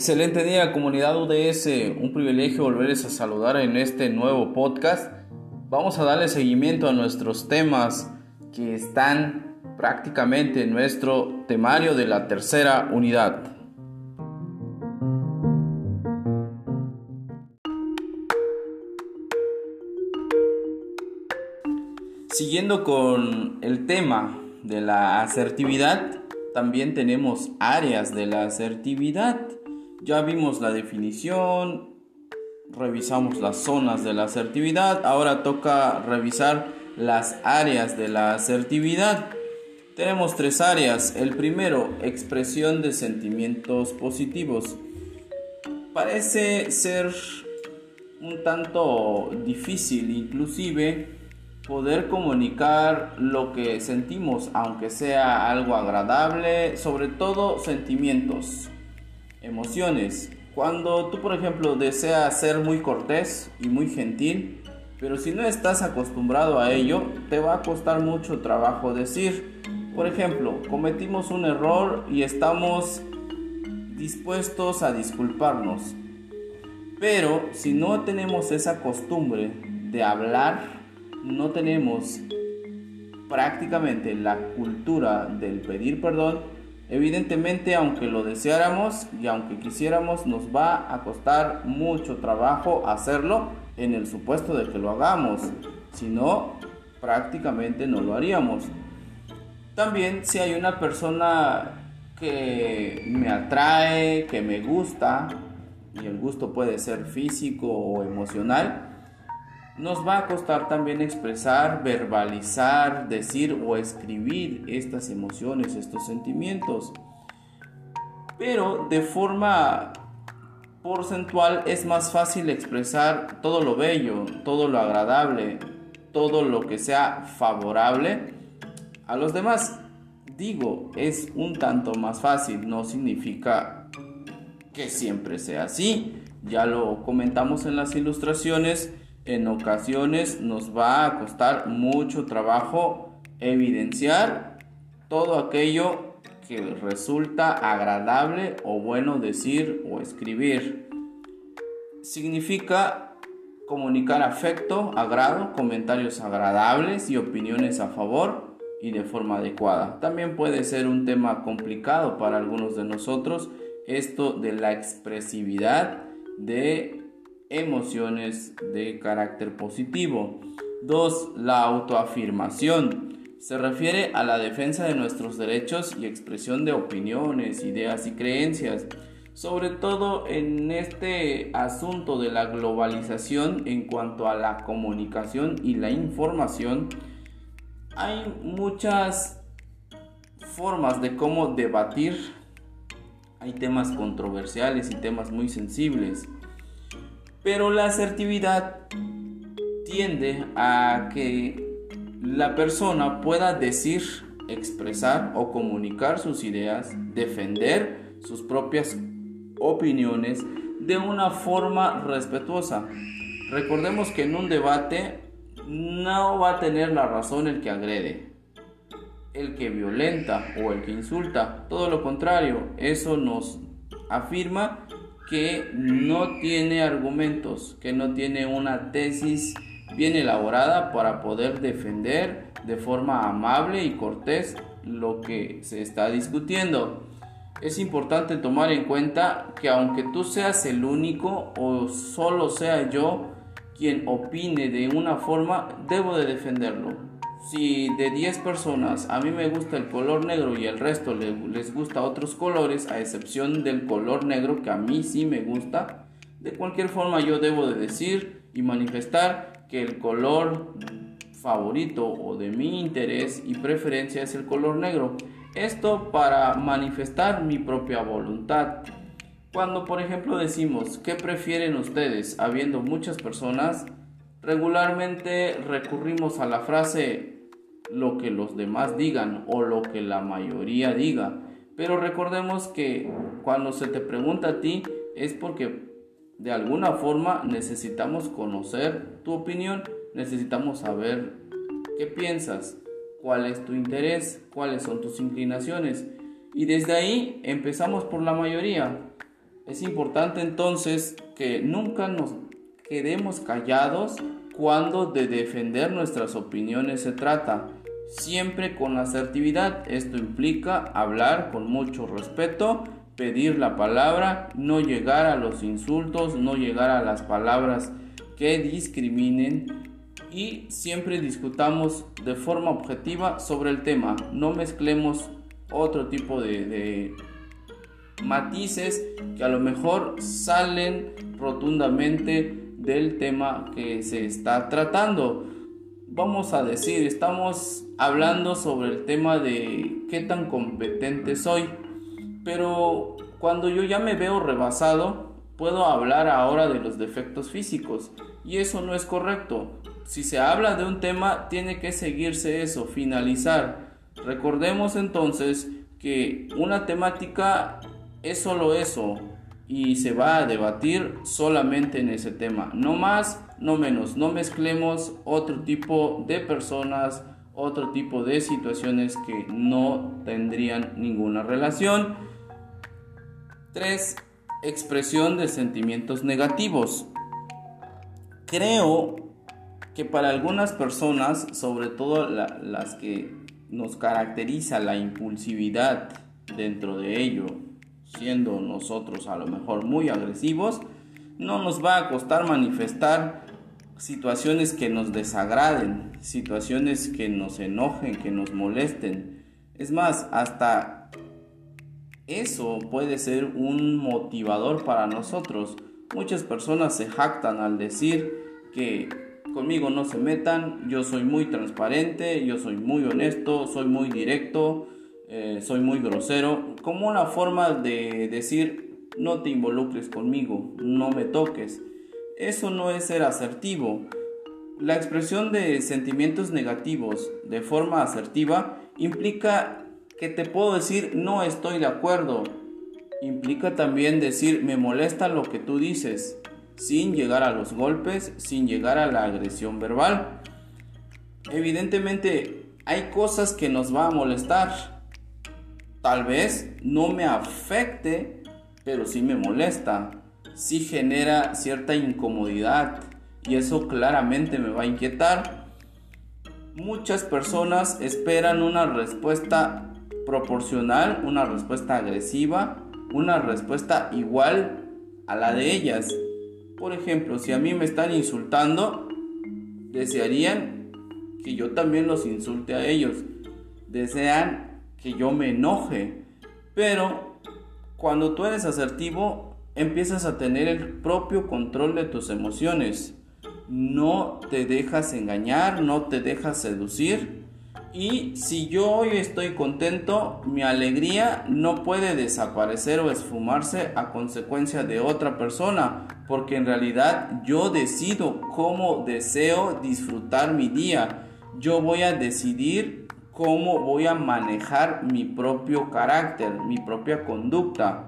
Excelente día comunidad UDS, un privilegio volverles a saludar en este nuevo podcast. Vamos a darle seguimiento a nuestros temas que están prácticamente en nuestro temario de la tercera unidad. Siguiendo con el tema de la asertividad, también tenemos áreas de la asertividad. Ya vimos la definición, revisamos las zonas de la asertividad, ahora toca revisar las áreas de la asertividad. Tenemos tres áreas. El primero, expresión de sentimientos positivos. Parece ser un tanto difícil inclusive poder comunicar lo que sentimos, aunque sea algo agradable, sobre todo sentimientos, emociones. Cuando tú, por ejemplo, deseas ser muy cortés y muy gentil, pero si no estás acostumbrado a ello, te va a costar mucho trabajo decir, por ejemplo, cometimos un error y estamos dispuestos a disculparnos. Pero si no tenemos esa costumbre de hablar no tenemos prácticamente la cultura del pedir perdón, evidentemente aunque lo deseáramos y aunque quisiéramos nos va a costar mucho trabajo hacerlo en el supuesto de que lo hagamos, si no prácticamente no lo haríamos. También si hay una persona que me atrae, que me gusta, y el gusto puede ser físico o emocional, nos va a costar también expresar, verbalizar, decir o escribir estas emociones, estos sentimientos. Pero de forma porcentual es más fácil expresar todo lo bello, todo lo agradable, todo lo que sea favorable a los demás. Digo, es un tanto más fácil, no significa que siempre sea así. Ya lo comentamos en las ilustraciones en ocasiones nos va a costar mucho trabajo evidenciar todo aquello que resulta agradable o bueno decir o escribir. Significa comunicar afecto, agrado, comentarios agradables y opiniones a favor y de forma adecuada. También puede ser un tema complicado para algunos de nosotros esto de la expresividad de emociones de carácter positivo. 2. La autoafirmación. Se refiere a la defensa de nuestros derechos y expresión de opiniones, ideas y creencias. Sobre todo en este asunto de la globalización en cuanto a la comunicación y la información, hay muchas formas de cómo debatir. Hay temas controversiales y temas muy sensibles. Pero la asertividad tiende a que la persona pueda decir, expresar o comunicar sus ideas, defender sus propias opiniones de una forma respetuosa. Recordemos que en un debate no va a tener la razón el que agrede, el que violenta o el que insulta. Todo lo contrario, eso nos afirma que no tiene argumentos, que no tiene una tesis bien elaborada para poder defender de forma amable y cortés lo que se está discutiendo. Es importante tomar en cuenta que aunque tú seas el único o solo sea yo quien opine de una forma, debo de defenderlo si de 10 personas a mí me gusta el color negro y el resto les gusta otros colores, a excepción del color negro que a mí sí me gusta, de cualquier forma yo debo de decir y manifestar que el color favorito o de mi interés y preferencia es el color negro. Esto para manifestar mi propia voluntad. Cuando por ejemplo decimos, ¿qué prefieren ustedes? Habiendo muchas personas, Regularmente recurrimos a la frase lo que los demás digan o lo que la mayoría diga. Pero recordemos que cuando se te pregunta a ti es porque de alguna forma necesitamos conocer tu opinión, necesitamos saber qué piensas, cuál es tu interés, cuáles son tus inclinaciones. Y desde ahí empezamos por la mayoría. Es importante entonces que nunca nos quedemos callados cuando de defender nuestras opiniones se trata, siempre con asertividad. Esto implica hablar con mucho respeto, pedir la palabra, no llegar a los insultos, no llegar a las palabras que discriminen y siempre discutamos de forma objetiva sobre el tema. No mezclemos otro tipo de, de matices que a lo mejor salen rotundamente del tema que se está tratando. Vamos a decir, estamos hablando sobre el tema de qué tan competente soy, pero cuando yo ya me veo rebasado, puedo hablar ahora de los defectos físicos y eso no es correcto. Si se habla de un tema, tiene que seguirse eso, finalizar. Recordemos entonces que una temática es solo eso, y se va a debatir solamente en ese tema. No más, no menos. No mezclemos otro tipo de personas, otro tipo de situaciones que no tendrían ninguna relación. 3. Expresión de sentimientos negativos. Creo que para algunas personas, sobre todo las que nos caracteriza la impulsividad dentro de ello, siendo nosotros a lo mejor muy agresivos, no nos va a costar manifestar situaciones que nos desagraden, situaciones que nos enojen, que nos molesten. Es más, hasta eso puede ser un motivador para nosotros. Muchas personas se jactan al decir que conmigo no se metan, yo soy muy transparente, yo soy muy honesto, soy muy directo, eh, soy muy grosero, como una forma de decir no te involucres conmigo, no me toques. Eso no es ser asertivo. La expresión de sentimientos negativos de forma asertiva implica que te puedo decir no estoy de acuerdo. Implica también decir me molesta lo que tú dices, sin llegar a los golpes, sin llegar a la agresión verbal. Evidentemente hay cosas que nos va a molestar, Tal vez no me afecte, pero sí me molesta, sí genera cierta incomodidad y eso claramente me va a inquietar. Muchas personas esperan una respuesta proporcional, una respuesta agresiva, una respuesta igual a la de ellas. Por ejemplo, si a mí me están insultando, desearían que yo también los insulte a ellos. Desean que yo me enoje. Pero cuando tú eres asertivo, empiezas a tener el propio control de tus emociones. No te dejas engañar, no te dejas seducir. Y si yo hoy estoy contento, mi alegría no puede desaparecer o esfumarse a consecuencia de otra persona, porque en realidad yo decido cómo deseo disfrutar mi día. Yo voy a decidir cómo voy a manejar mi propio carácter, mi propia conducta.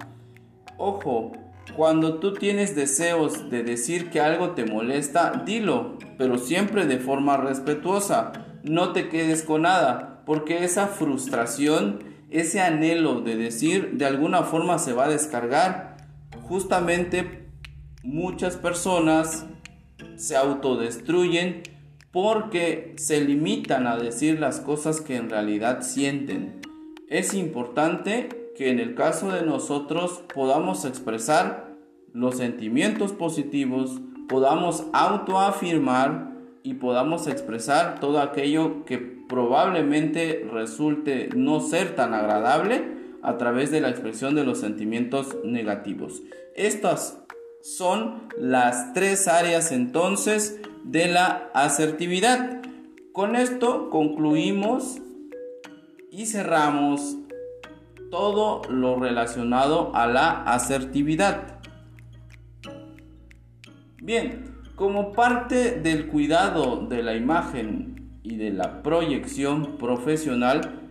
Ojo, cuando tú tienes deseos de decir que algo te molesta, dilo, pero siempre de forma respetuosa. No te quedes con nada, porque esa frustración, ese anhelo de decir, de alguna forma se va a descargar. Justamente muchas personas se autodestruyen porque se limitan a decir las cosas que en realidad sienten. Es importante que en el caso de nosotros podamos expresar los sentimientos positivos, podamos autoafirmar y podamos expresar todo aquello que probablemente resulte no ser tan agradable a través de la expresión de los sentimientos negativos. Estas son las tres áreas entonces de la asertividad. Con esto concluimos y cerramos todo lo relacionado a la asertividad. Bien, como parte del cuidado de la imagen y de la proyección profesional,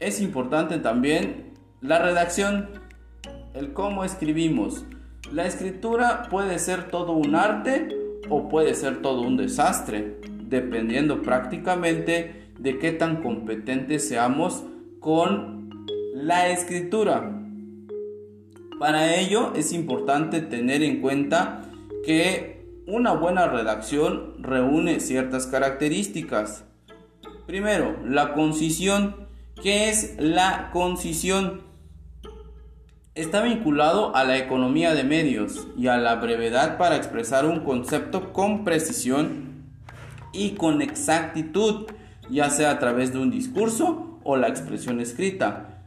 es importante también la redacción, el cómo escribimos. La escritura puede ser todo un arte o puede ser todo un desastre, dependiendo prácticamente de qué tan competentes seamos con la escritura. Para ello es importante tener en cuenta que una buena redacción reúne ciertas características. Primero, la concisión. ¿Qué es la concisión? Está vinculado a la economía de medios y a la brevedad para expresar un concepto con precisión y con exactitud, ya sea a través de un discurso o la expresión escrita.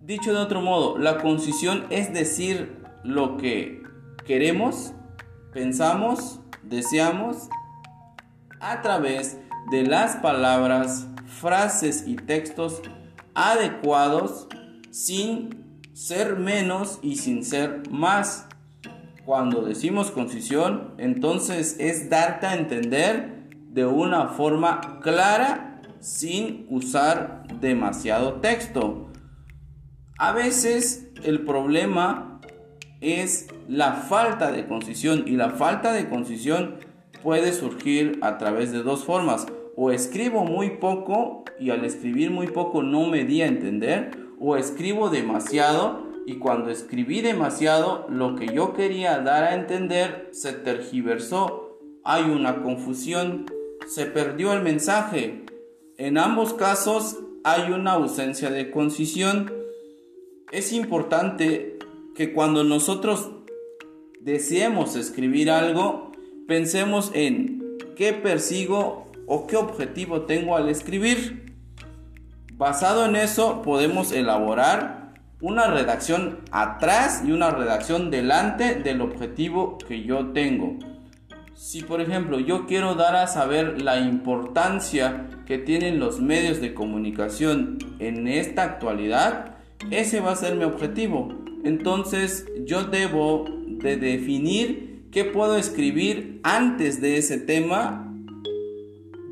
Dicho de otro modo, la concisión es decir lo que queremos, pensamos, deseamos a través de las palabras, frases y textos adecuados sin ser menos y sin ser más. Cuando decimos concisión, entonces es darte a entender de una forma clara sin usar demasiado texto. A veces el problema es la falta de concisión y la falta de concisión puede surgir a través de dos formas. O escribo muy poco y al escribir muy poco no me di a entender o escribo demasiado y cuando escribí demasiado lo que yo quería dar a entender se tergiversó, hay una confusión, se perdió el mensaje. En ambos casos hay una ausencia de concisión. Es importante que cuando nosotros deseemos escribir algo, pensemos en qué persigo o qué objetivo tengo al escribir. Basado en eso podemos elaborar una redacción atrás y una redacción delante del objetivo que yo tengo. Si por ejemplo yo quiero dar a saber la importancia que tienen los medios de comunicación en esta actualidad, ese va a ser mi objetivo. Entonces yo debo de definir qué puedo escribir antes de ese tema,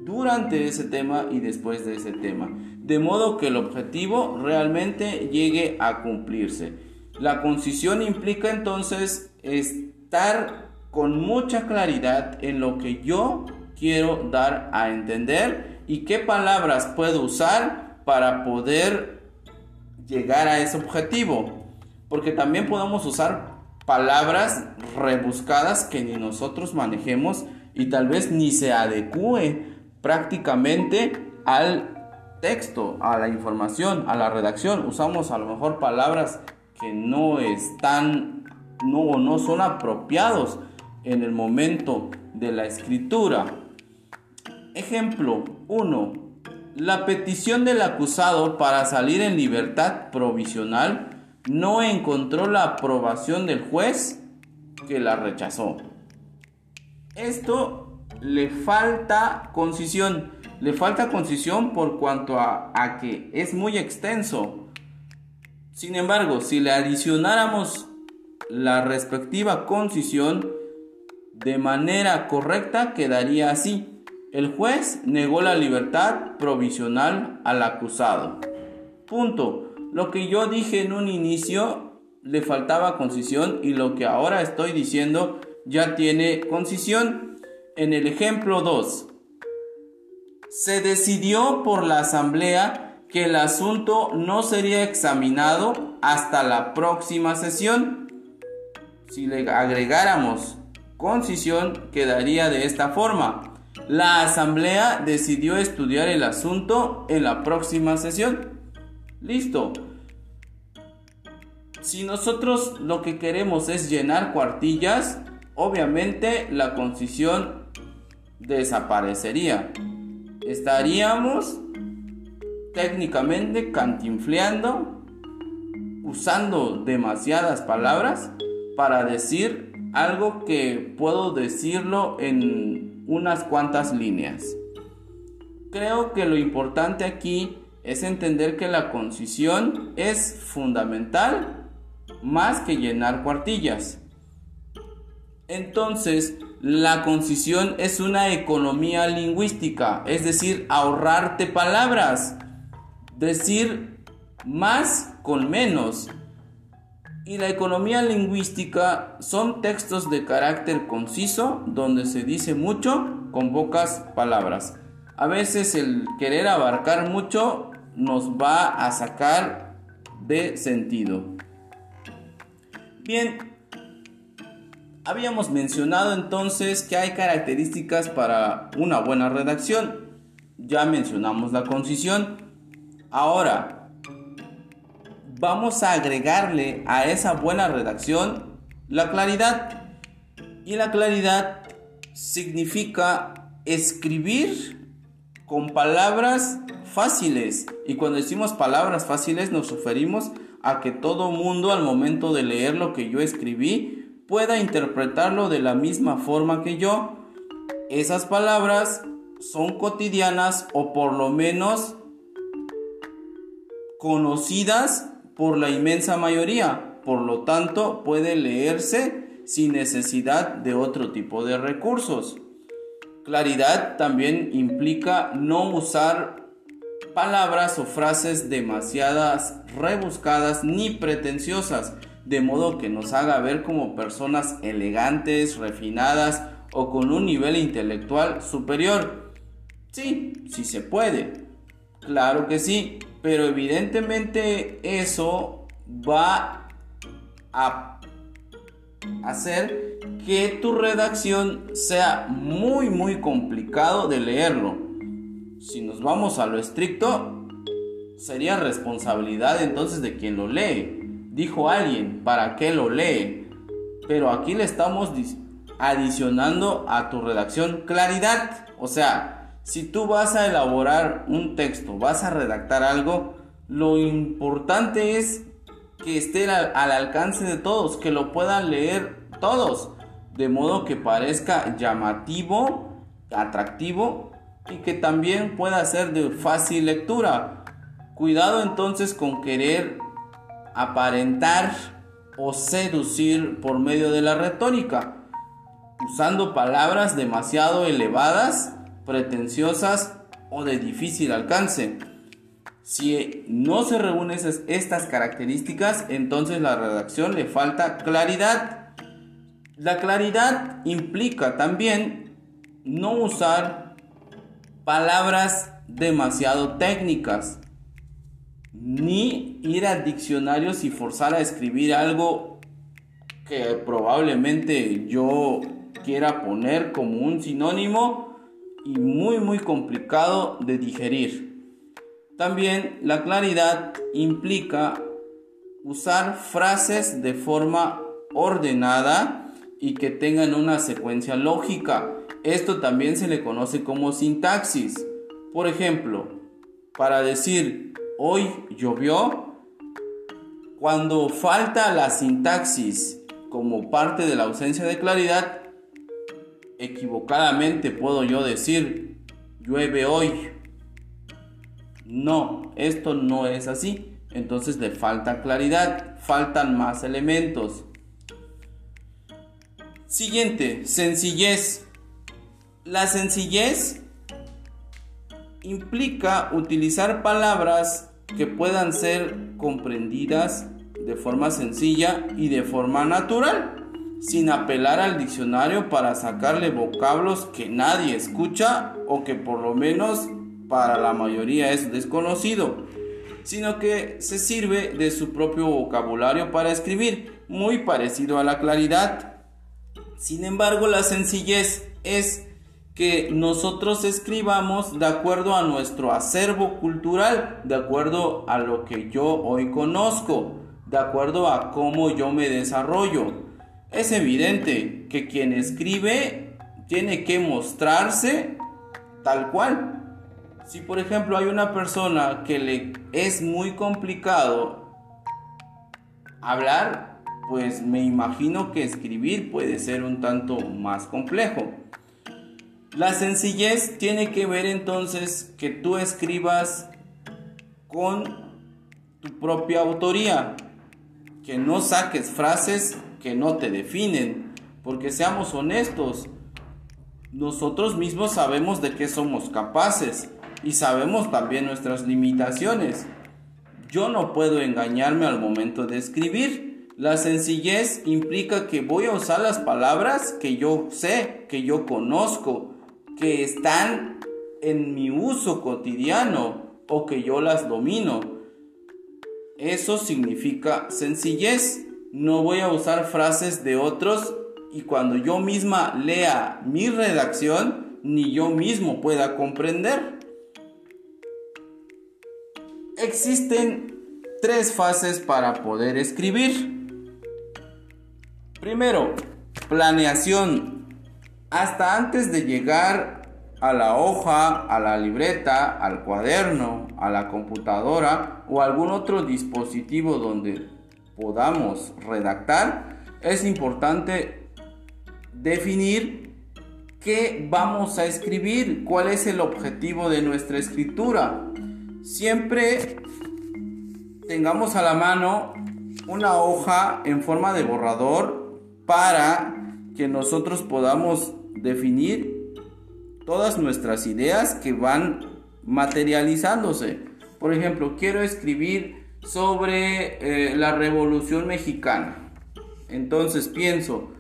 durante ese tema y después de ese tema de modo que el objetivo realmente llegue a cumplirse. La concisión implica entonces estar con mucha claridad en lo que yo quiero dar a entender y qué palabras puedo usar para poder llegar a ese objetivo. Porque también podemos usar palabras rebuscadas que ni nosotros manejemos y tal vez ni se adecue prácticamente al texto, a la información, a la redacción, usamos a lo mejor palabras que no están, no, no son apropiados en el momento de la escritura. Ejemplo 1. La petición del acusado para salir en libertad provisional no encontró la aprobación del juez que la rechazó. Esto le falta concisión le falta concisión por cuanto a, que es muy extenso. Sin embargo, si le adicionáramos la respectiva concisión de manera correcta, quedaría así. El juez negó la libertad provisional al acusado. Punto. Lo que yo dije en un inicio le faltaba concisión y lo que ahora estoy diciendo ya tiene concisión. En el ejemplo 2, se decidió por la Asamblea que el asunto no sería examinado hasta la próxima sesión. Si le agregáramos concisión, quedaría de esta forma. La Asamblea decidió estudiar el asunto en la próxima sesión. Listo. Si nosotros lo que queremos es llenar cuartillas, obviamente la concisión desaparecería estaríamos técnicamente cantinfleando, usando demasiadas palabras para decir algo que puedo decirlo en unas cuantas líneas. Creo que lo importante aquí es entender que la concisión es fundamental más que llenar cuartillas. Entonces, la concisión es una economía lingüística, es decir, ahorrarte palabras, decir más con menos. Y la economía lingüística son textos de carácter conciso donde se dice mucho con pocas palabras. A veces el querer abarcar mucho nos va a sacar de sentido. Bien, habíamos mencionado entonces que hay características para una buena redacción. Ya mencionamos la concisión. Ahora, vamos a agregarle a esa buena redacción la claridad. Y la claridad significa escribir con palabras fáciles. Y cuando decimos palabras fáciles nos referimos a que todo mundo al momento de leer lo que yo escribí pueda interpretarlo de la misma forma que yo. Esas palabras son cotidianas o por lo menos conocidas por la inmensa mayoría. Por lo tanto, puede leerse sin necesidad de otro tipo de recursos. Claridad también implica no usar palabras o frases demasiadas rebuscadas ni pretenciosas, de modo que nos haga ver como personas elegantes, refinadas o con un nivel intelectual superior. Sí, sí se puede. Claro que sí, pero evidentemente eso va a hacer que tu redacción sea muy muy complicado de leerlo si nos vamos a lo estricto, sería responsabilidad entonces de quien lo lee. Dijo alguien, ¿para qué lo lee? Pero aquí le estamos adicionando a tu redacción claridad. O sea, si tú vas a elaborar un texto, vas a redactar algo, lo importante es que esté al, al alcance de todos, que lo puedan leer todos, de modo que parezca llamativo, atractivo y que también pueda ser de fácil lectura. Cuidado entonces con querer aparentar o seducir por medio de la retórica, usando palabras demasiado elevadas, pretenciosas o de difícil alcance. Si no se reúnen estas características, entonces la redacción le falta claridad. La claridad implica también no usar palabras demasiado técnicas, ni ir a diccionarios y forzar a escribir algo que probablemente yo quiera poner como un sinónimo y muy muy complicado de digerir. También la claridad implica usar frases de forma ordenada y que tengan una secuencia lógica esto también se le conoce como sintaxis. Por ejemplo, para decir hoy llovió, cuando falta la sintaxis como parte de la ausencia de claridad, equivocadamente puedo yo decir llueve hoy. No, esto no es así. Entonces le falta claridad, faltan más elementos. Siguiente, sencillez. La sencillez implica utilizar palabras que puedan ser comprendidas de forma sencilla y de forma natural, sin apelar al diccionario para sacarle vocablos que nadie escucha o que por lo menos para la mayoría es desconocido, sino que se sirve de su propio vocabulario para escribir, muy parecido a la claridad. Sin embargo, la sencillez es que nosotros escribamos de acuerdo a nuestro acervo cultural, de acuerdo a lo que yo hoy conozco, de acuerdo a cómo yo me desarrollo. Es evidente que quien escribe tiene que mostrarse tal cual. Si por ejemplo hay una persona que le es muy complicado hablar, pues me imagino que escribir puede ser un tanto más complejo. La sencillez tiene que ver entonces que tú escribas con tu propia autoría, que no saques frases que no te definen, porque seamos honestos, nosotros mismos sabemos de qué somos capaces y sabemos también nuestras limitaciones. Yo no puedo engañarme al momento de escribir. La sencillez implica que voy a usar las palabras que yo sé, que yo conozco, que están en mi uso cotidiano o que yo las domino. Eso significa sencillez. no voy a usar frases de otros y cuando yo misma lea mi redacción, ni yo mismo pueda comprender. Existen tres fases para poder escribir. Primero, planeación. Hasta antes de llegar a la hoja, a la libreta, al cuaderno, a la computadora o algún otro dispositivo donde podamos redactar, es importante definir qué vamos a escribir, cuál es el objetivo de nuestra escritura. Siempre tengamos a la mano una hoja en forma de borrador para que nosotros podamos definir todas nuestras ideas que van materializándose. Por ejemplo, quiero escribir sobre eh, la Revolución Mexicana. Entonces pienso,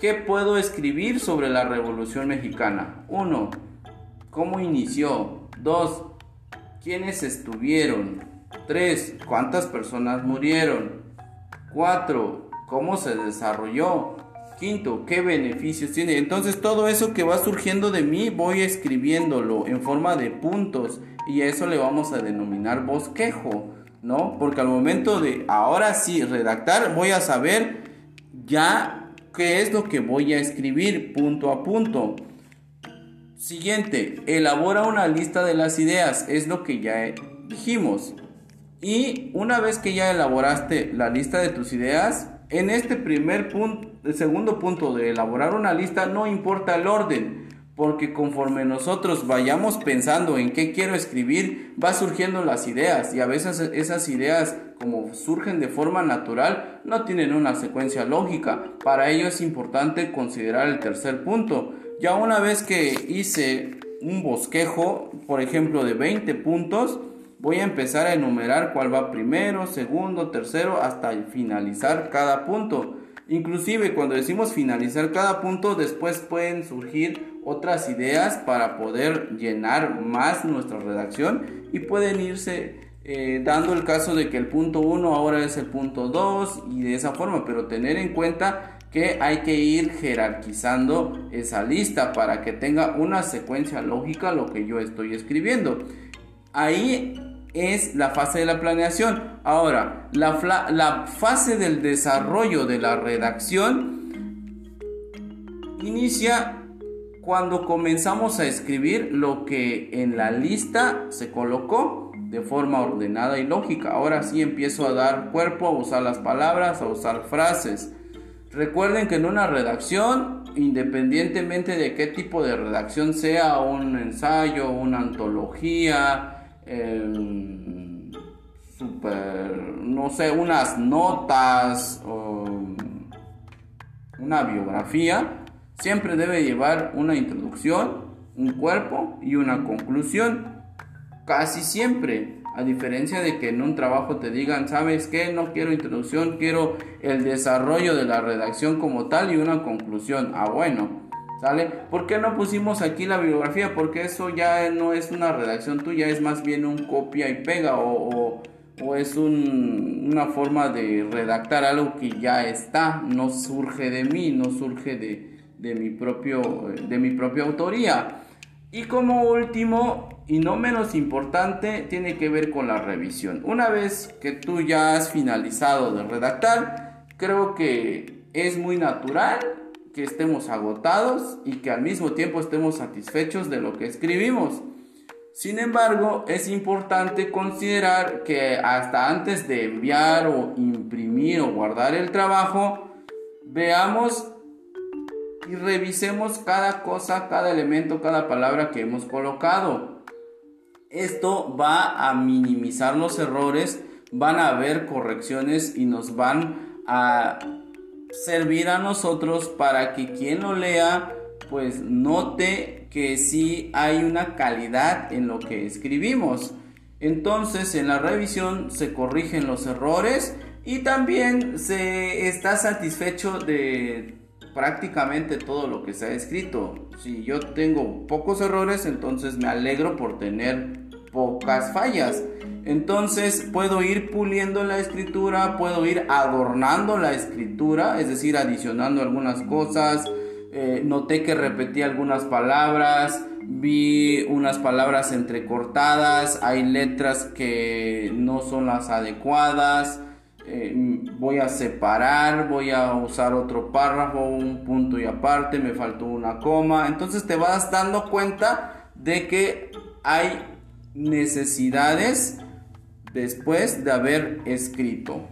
¿qué puedo escribir sobre la Revolución Mexicana? 1. ¿Cómo inició? 2. ¿Quiénes estuvieron? 3. ¿Cuántas personas murieron? 4. ¿Cómo se desarrolló? Quinto, ¿qué beneficios tiene? Entonces todo eso que va surgiendo de mí voy escribiéndolo en forma de puntos y a eso le vamos a denominar bosquejo, ¿no? Porque al momento de ahora sí redactar voy a saber ya qué es lo que voy a escribir punto a punto. Siguiente, elabora una lista de las ideas, es lo que ya dijimos. Y una vez que ya elaboraste la lista de tus ideas, en este primer punto, el segundo punto de elaborar una lista, no importa el orden, porque conforme nosotros vayamos pensando en qué quiero escribir, va surgiendo las ideas y a veces esas ideas como surgen de forma natural no tienen una secuencia lógica. Para ello es importante considerar el tercer punto. Ya una vez que hice un bosquejo, por ejemplo, de 20 puntos, Voy a empezar a enumerar cuál va primero, segundo, tercero, hasta finalizar cada punto. Inclusive cuando decimos finalizar cada punto, después pueden surgir otras ideas para poder llenar más nuestra redacción y pueden irse eh, dando el caso de que el punto 1 ahora es el punto 2 y de esa forma, pero tener en cuenta que hay que ir jerarquizando esa lista para que tenga una secuencia lógica lo que yo estoy escribiendo. Ahí es la fase de la planeación. Ahora, la, la fase del desarrollo de la redacción inicia cuando comenzamos a escribir lo que en la lista se colocó de forma ordenada y lógica. Ahora sí empiezo a dar cuerpo, a usar las palabras, a usar frases. Recuerden que en una redacción, independientemente de qué tipo de redacción sea, un ensayo, una antología, super, no sé, unas notas o una biografía, siempre debe llevar una introducción, un cuerpo y una conclusión. Casi siempre. A diferencia de que en un trabajo te digan, ¿sabes qué? No quiero introducción, quiero el desarrollo de la redacción como tal y una conclusión. Ah, bueno, ¿Sale? ¿Por qué no pusimos aquí la bibliografía? Porque eso ya no es una redacción tuya, es más bien un copia y pega o, es una forma de redactar algo que ya está, no surge de mí, no surge de, mi, propio, de mi propia autoría. Y como último, y no menos importante, tiene que ver con la revisión. Una vez que tú ya has finalizado de redactar, creo que es muy natural que estemos agotados y que al mismo tiempo estemos satisfechos de lo que escribimos. Sin embargo, es importante considerar que hasta antes de enviar o imprimir o guardar el trabajo, veamos y revisemos cada cosa, cada elemento, cada palabra que hemos colocado. Esto va a minimizar los errores, van a haber correcciones y nos van a servir a nosotros para que quien lo lea pues note que sí hay una calidad en lo que escribimos. Entonces en la revisión se corrigen los errores y también se está satisfecho de prácticamente todo lo que se ha escrito. Si yo tengo pocos errores, entonces me alegro por tener pocas fallas. Entonces puedo ir puliendo la escritura, puedo ir adornando la escritura, es decir, adicionando algunas cosas. Eh, noté que repetí algunas palabras, vi unas palabras entrecortadas, hay letras que no son las adecuadas. Eh, voy a separar, voy a usar otro párrafo, un punto y aparte, me faltó una coma. Entonces te vas dando cuenta de que hay necesidades después de haber escrito.